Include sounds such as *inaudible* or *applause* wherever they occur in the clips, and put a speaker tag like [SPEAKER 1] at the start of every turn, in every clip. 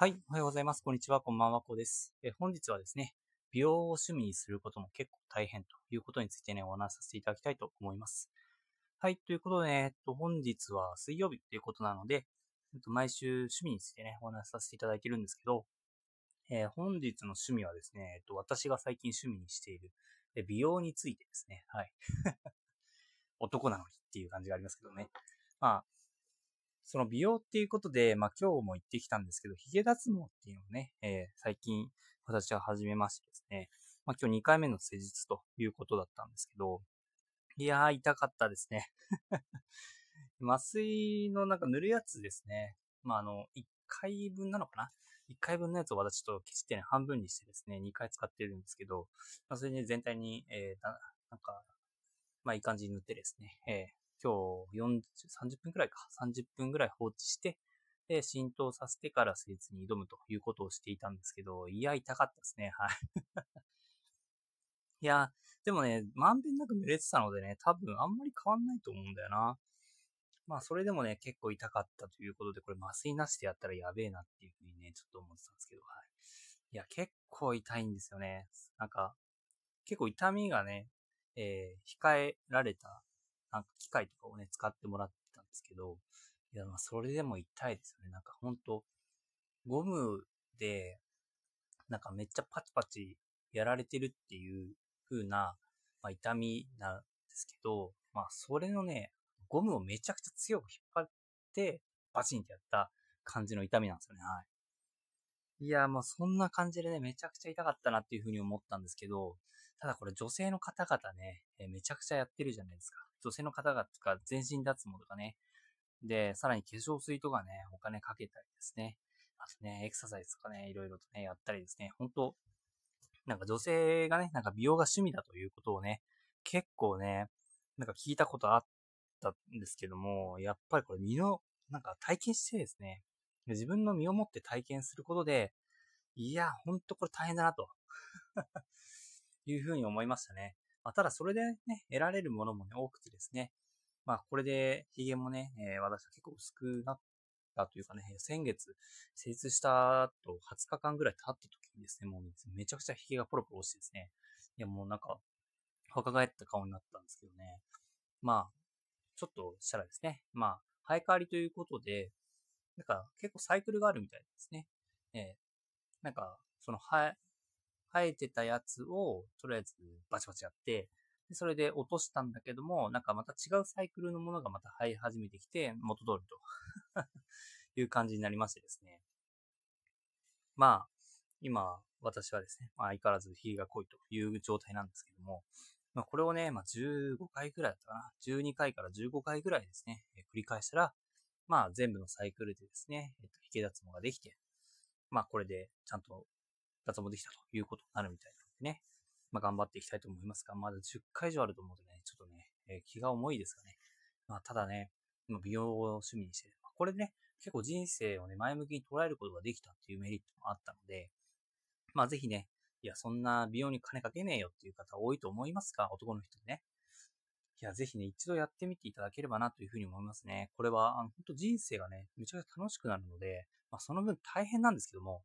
[SPEAKER 1] はい。おはようございます。こんにちは。こんばんは。こうです。え本日はですね、美容を趣味にすることも結構大変ということについてね、お話しさせていただきたいと思います。はい。ということでね、えっと、本日は水曜日ということなので、えっと、毎週趣味についてね、お話しさせていただいてるんですけど、えー、本日の趣味はですね、えっと、私が最近趣味にしている、え美容についてですね、はい。*laughs* 男なのにっていう感じがありますけどね。まあ、その美容っていうことで、まあ今日も行ってきたんですけど、髭脱毛っていうのをね、えー、最近私は始めましてですね、まあ今日2回目の施術ということだったんですけど、いやー痛かったですね。*laughs* 麻酔のなんか塗るやつですね。まああの、1回分なのかな ?1 回分のやつを私ちょっと消してね、半分にしてですね、2回使ってるんですけど、まあそれで全体に、えー、なんか、まあいい感じに塗ってですね、えー今日40、30分くらいか、30分くらい放置して、で、浸透させてから施術に挑むということをしていたんですけど、いや、痛かったですね。はい。*laughs* いや、でもね、まんべんなく濡れてたのでね、多分あんまり変わんないと思うんだよな。まあ、それでもね、結構痛かったということで、これ麻酔なしでやったらやべえなっていうふうにね、ちょっと思ってたんですけど、はい。いや、結構痛いんですよね。なんか、結構痛みがね、えー、控えられたなんか機械とかをね、使ってもらってたんですけど、いや、まあ、それでも痛いですよね。なんかほんと、ゴムで、なんかめっちゃパチパチやられてるっていう風な、まあ、痛みなんですけど、まあ、それのね、ゴムをめちゃくちゃ強く引っ張って、バチンってやった感じの痛みなんですよね。はい。いや、もうそんな感じでね、めちゃくちゃ痛かったなっていう風に思ったんですけど、ただこれ女性の方々ね、えめちゃくちゃやってるじゃないですか。女性の方々とか全身脱毛とかね。で、さらに化粧水とかね、お金かけたりですね。あとね、エクササイズとかね、いろいろとね、やったりですね。本当なんか女性がね、なんか美容が趣味だということをね、結構ね、なんか聞いたことあったんですけども、やっぱりこれ身の、なんか体験してですね、自分の身をもって体験することで、いや、ほんとこれ大変だなと。*laughs* いうふうに思いましたね。まあ、ただそれでね、得られるものもね、多くてですね、まあこれで髭もね、えー、私は結構薄くなったというかね、先月、施術した後20日間ぐらい経った時にですね、もうめちゃくちゃ髭がポロポロ落ちてですね、いやもうなんか、若返った顔になったんですけどね、まあ、ちょっとしたらですね、まあ、生え変わりということで、なんか結構サイクルがあるみたいですね。えー、なんか、その生え、生えてたやつを、とりあえずバチバチやって、でそれで落としたんだけども、なんかまた違うサイクルのものがまた生え始めてきて、元通りと *laughs* いう感じになりましてですね。まあ、今、私はですね、まあ、相変わらず火が濃いという状態なんですけども、まあ、これをね、まあ、15回くらいだったかな。12回から15回くらいですね、繰り返したら、まあ、全部のサイクルでですね、えっと、引き脱毛ができて、まあ、これでちゃんと脱毛できたということになるみたいなのでね、まあ、頑張っていきたいと思いますが、まだ10回以上あると思うとね、ちょっとね、えー、気が重いですがね。まあ、ただね、美容を趣味にしてる。これでね、結構人生をね、前向きに捉えることができたっていうメリットもあったので、まあぜひね、いや、そんな美容に金かけねえよっていう方多いと思いますが、男の人ね。いや、ぜひね、一度やってみていただければなというふうに思いますね。これは、あの、本当人生がね、めちゃくちゃ楽しくなるので、まあその分大変なんですけども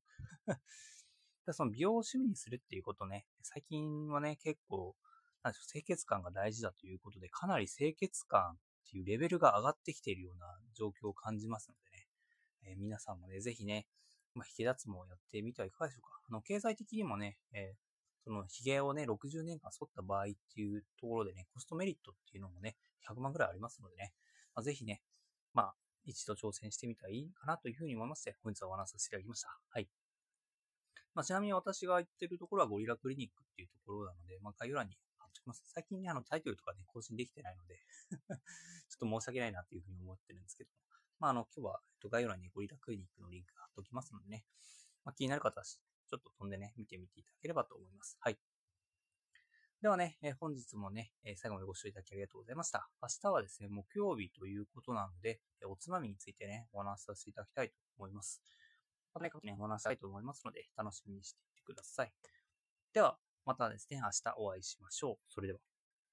[SPEAKER 1] *laughs* でその美容を趣味にするっていうことね、最近はね、結構、なんでしょう、清潔感が大事だということで、かなり清潔感っていうレベルが上がってきているような状況を感じますのでね、えー、皆さんもね、ぜひね、まあ、引き脱毛をやってみてはいかがでしょうか。あの、経済的にもね、えー、その、髭をね、60年間剃った場合っていうところでね、コストメリットっていうのもね、100万ぐらいありますのでね、まあ、ぜひね、まあ、一度挑戦してみたらいいかなというふうに思いまして、本日はお話しさせていただきました。はい。まあ、ちなみに私が行ってるところはゴリラクリニックっていうところなので、まあ、概要欄に貼っておきます。最近ね、あの、タイトルとかね、更新できてないので *laughs* ちょっと申し訳ないなっていうふうに思ってるんですけども、まあ、あの、今日は、えっと、概要欄にゴリラクリニックのリンク貼っておきますのでね、まあ、気になる方は、ちょっと飛んでね、見てみていただければと思います。はい。ではね、えー、本日もね、え、最後までご視聴いただきありがとうございました。明日はですね、木曜日ということなので、え、おつまみについてね、お話しさせていただきたいと思います。またね、お話したいと思いますので、楽しみにしていてください。では、またですね、明日お会いしましょう。それでは。